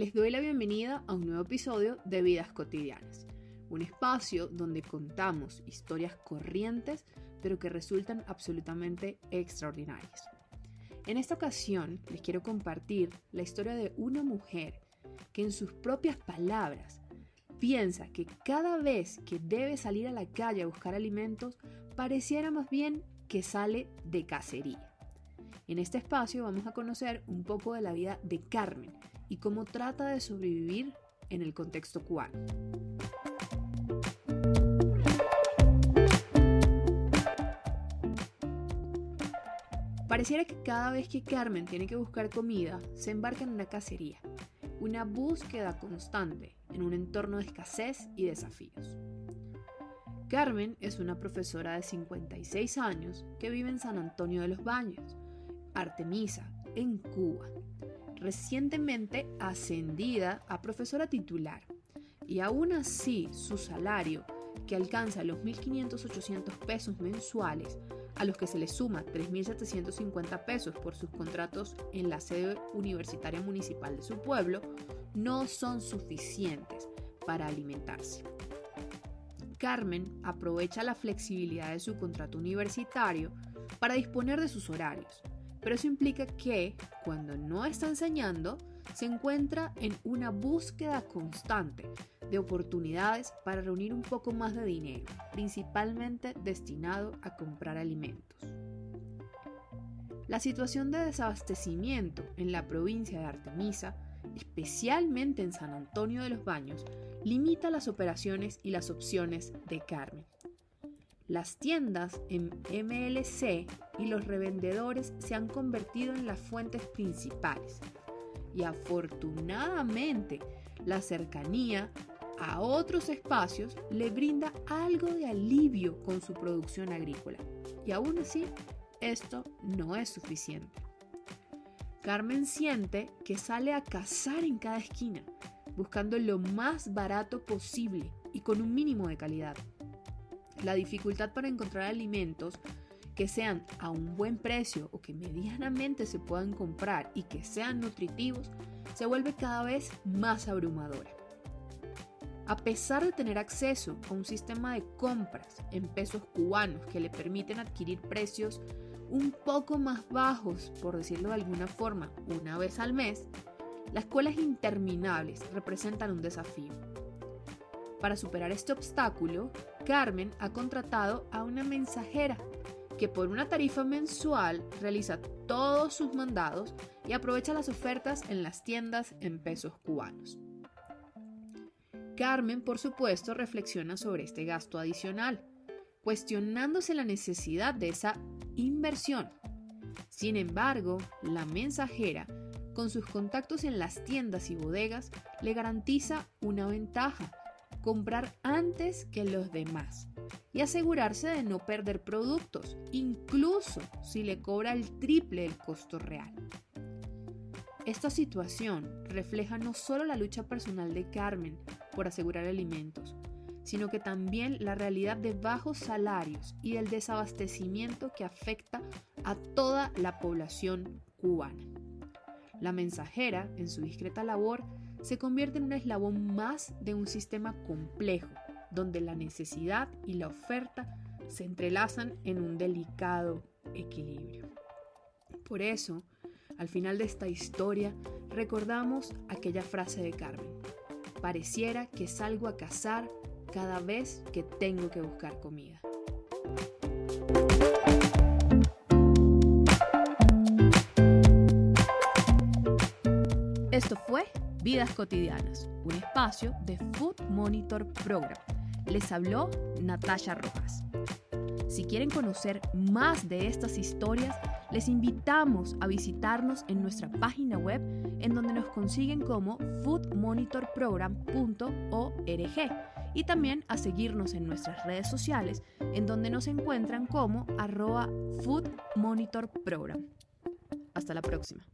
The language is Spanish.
les doy la bienvenida a un nuevo episodio de Vidas Cotidianas, un espacio donde contamos historias corrientes pero que resultan absolutamente extraordinarias. En esta ocasión les quiero compartir la historia de una mujer que en sus propias palabras piensa que cada vez que debe salir a la calle a buscar alimentos pareciera más bien que sale de cacería. En este espacio vamos a conocer un poco de la vida de Carmen y cómo trata de sobrevivir en el contexto cubano. Pareciera que cada vez que Carmen tiene que buscar comida, se embarca en una cacería, una búsqueda constante en un entorno de escasez y desafíos. Carmen es una profesora de 56 años que vive en San Antonio de los Baños, Artemisa, en Cuba, recientemente ascendida a profesora titular, y aún así su salario, que alcanza los 1.500-800 pesos mensuales, a los que se le suma 3.750 pesos por sus contratos en la sede universitaria municipal de su pueblo, no son suficientes para alimentarse. Carmen aprovecha la flexibilidad de su contrato universitario para disponer de sus horarios, pero eso implica que cuando no está enseñando, se encuentra en una búsqueda constante de oportunidades para reunir un poco más de dinero, principalmente destinado a comprar alimentos. La situación de desabastecimiento en la provincia de Artemisa, especialmente en San Antonio de los Baños, limita las operaciones y las opciones de Carmen. Las tiendas en MLC y los revendedores se han convertido en las fuentes principales. Y afortunadamente, la cercanía a otros espacios le brinda algo de alivio con su producción agrícola. Y aún así, esto no es suficiente. Carmen siente que sale a cazar en cada esquina, buscando lo más barato posible y con un mínimo de calidad la dificultad para encontrar alimentos que sean a un buen precio o que medianamente se puedan comprar y que sean nutritivos se vuelve cada vez más abrumadora. A pesar de tener acceso a un sistema de compras en pesos cubanos que le permiten adquirir precios un poco más bajos, por decirlo de alguna forma, una vez al mes, las colas interminables representan un desafío. Para superar este obstáculo, Carmen ha contratado a una mensajera que por una tarifa mensual realiza todos sus mandados y aprovecha las ofertas en las tiendas en pesos cubanos. Carmen, por supuesto, reflexiona sobre este gasto adicional, cuestionándose la necesidad de esa inversión. Sin embargo, la mensajera, con sus contactos en las tiendas y bodegas, le garantiza una ventaja comprar antes que los demás y asegurarse de no perder productos, incluso si le cobra el triple el costo real. Esta situación refleja no solo la lucha personal de Carmen por asegurar alimentos, sino que también la realidad de bajos salarios y del desabastecimiento que afecta a toda la población cubana. La mensajera, en su discreta labor, se convierte en un eslabón más de un sistema complejo, donde la necesidad y la oferta se entrelazan en un delicado equilibrio. Por eso, al final de esta historia, recordamos aquella frase de Carmen. Pareciera que salgo a cazar cada vez que tengo que buscar comida. Esto fue Vidas Cotidianas, un espacio de Food Monitor Program. Les habló Natasha Rojas. Si quieren conocer más de estas historias, les invitamos a visitarnos en nuestra página web en donde nos consiguen como foodmonitorprogram.org y también a seguirnos en nuestras redes sociales en donde nos encuentran como arroba foodmonitorprogram. Hasta la próxima.